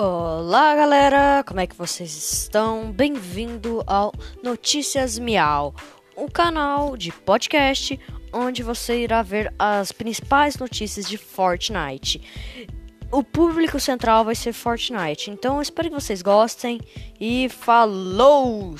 Olá galera, como é que vocês estão? Bem-vindo ao Notícias Miau, um canal de podcast onde você irá ver as principais notícias de Fortnite. O público central vai ser Fortnite, então espero que vocês gostem e falou!